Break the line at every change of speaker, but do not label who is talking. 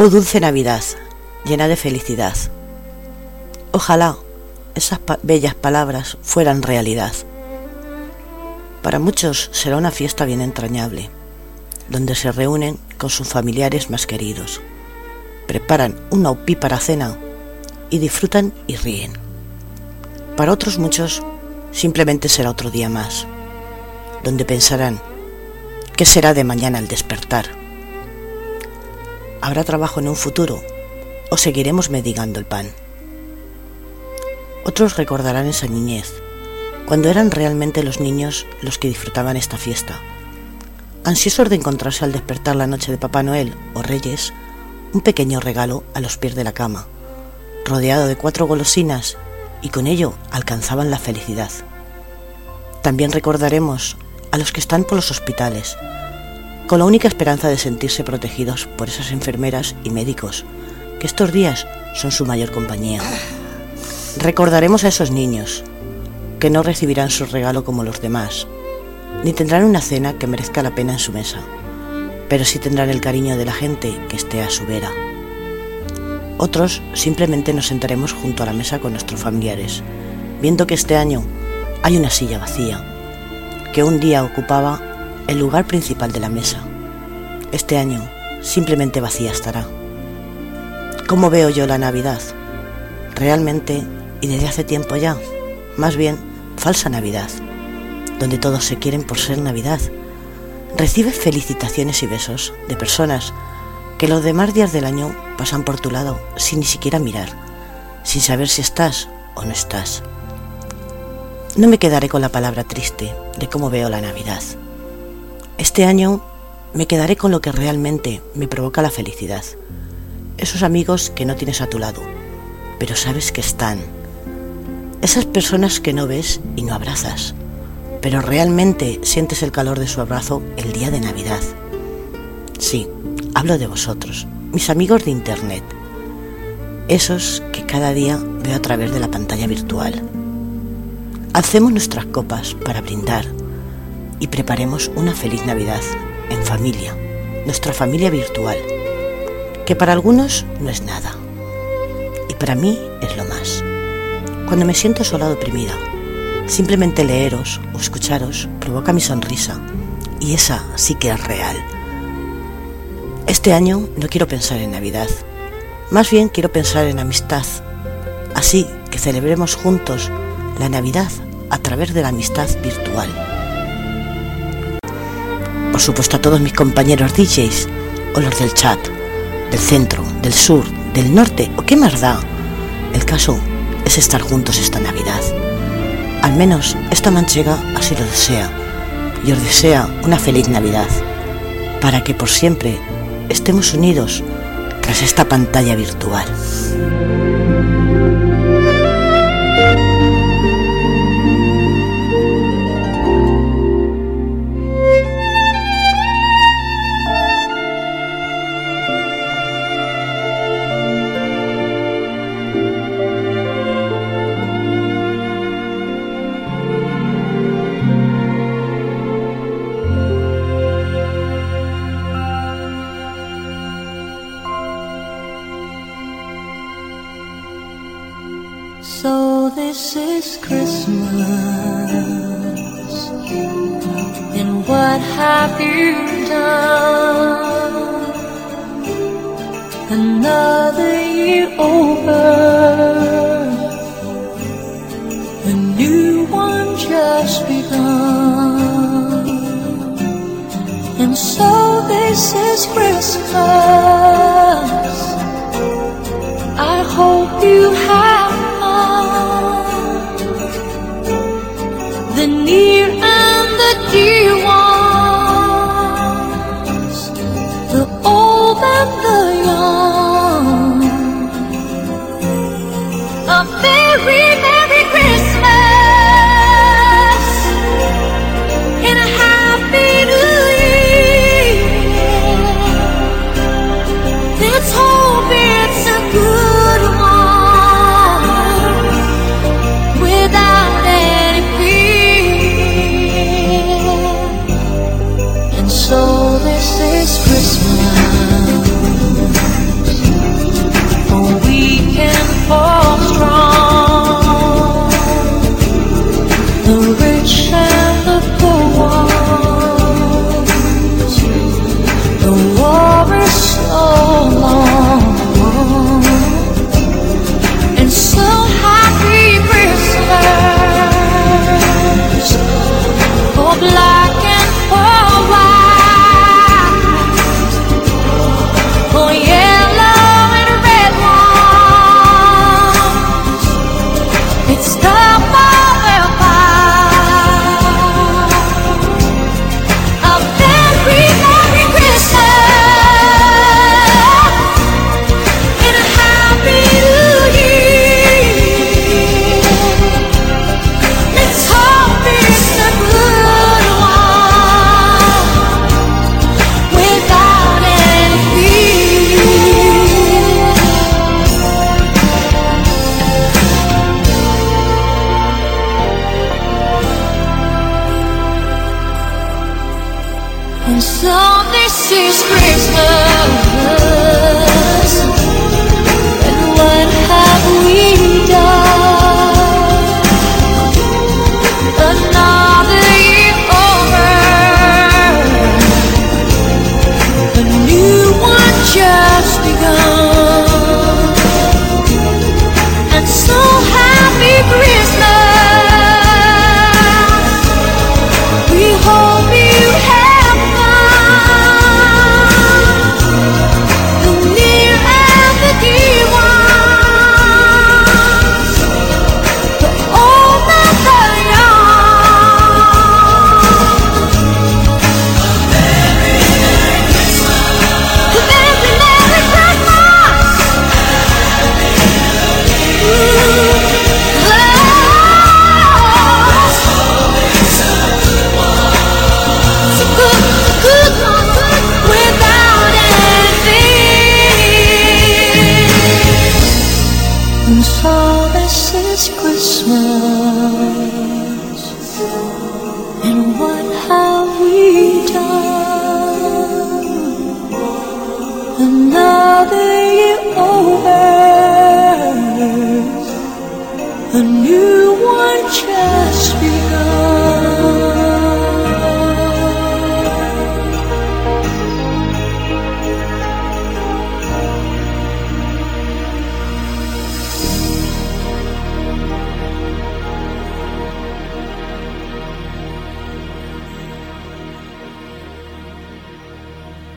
Oh dulce Navidad, llena de felicidad. Ojalá esas bellas palabras fueran realidad. Para muchos será una fiesta bien entrañable, donde se reúnen con sus familiares más queridos, preparan una opípara cena y disfrutan y ríen. Para otros muchos simplemente será otro día más, donde pensarán, ¿qué será de mañana al despertar? ¿Habrá trabajo en un futuro o seguiremos mendigando el pan? Otros recordarán esa niñez, cuando eran realmente los niños los que disfrutaban esta fiesta, ansiosos de encontrarse al despertar la noche de Papá Noel o Reyes un pequeño regalo a los pies de la cama, rodeado de cuatro golosinas y con ello alcanzaban la felicidad. También recordaremos a los que están por los hospitales, con la única esperanza de sentirse protegidos por esas enfermeras y médicos, que estos días son su mayor compañía. Recordaremos a esos niños, que no recibirán su regalo como los demás, ni tendrán una cena que merezca la pena en su mesa, pero sí tendrán el cariño de la gente que esté a su vera. Otros simplemente nos sentaremos junto a la mesa con nuestros familiares, viendo que este año hay una silla vacía, que un día ocupaba el lugar principal de la mesa. Este año simplemente vacía estará. ¿Cómo veo yo la Navidad? Realmente, y desde hace tiempo ya, más bien falsa Navidad, donde todos se quieren por ser Navidad. Recibe felicitaciones y besos de personas que los demás días del año pasan por tu lado sin ni siquiera mirar, sin saber si estás o no estás. No me quedaré con la palabra triste de cómo veo la Navidad. Este año me quedaré con lo que realmente me provoca la felicidad. Esos amigos que no tienes a tu lado, pero sabes que están. Esas personas que no ves y no abrazas, pero realmente sientes el calor de su abrazo el día de Navidad. Sí, hablo de vosotros, mis amigos de Internet, esos que cada día veo a través de la pantalla virtual. Hacemos nuestras copas para brindar y preparemos una feliz Navidad en familia, nuestra familia virtual, que para algunos no es nada y para mí es lo más. Cuando me siento sola o deprimida, simplemente leeros o escucharos provoca mi sonrisa y esa sí que es real. Este año no quiero pensar en Navidad, más bien quiero pensar en amistad, así que celebremos juntos la Navidad a través de la amistad virtual. Por supuesto a todos mis compañeros DJs o los del chat, del centro, del sur, del norte o qué más da. El caso es estar juntos esta Navidad. Al menos esta manchega así lo desea y os desea una feliz Navidad para que por siempre estemos unidos tras esta pantalla virtual.
So this is Christmas, and what have you done? Another year over, a new one just begun, and so this is Christmas. I hope you have. a fairy tale. And so this is Christmas.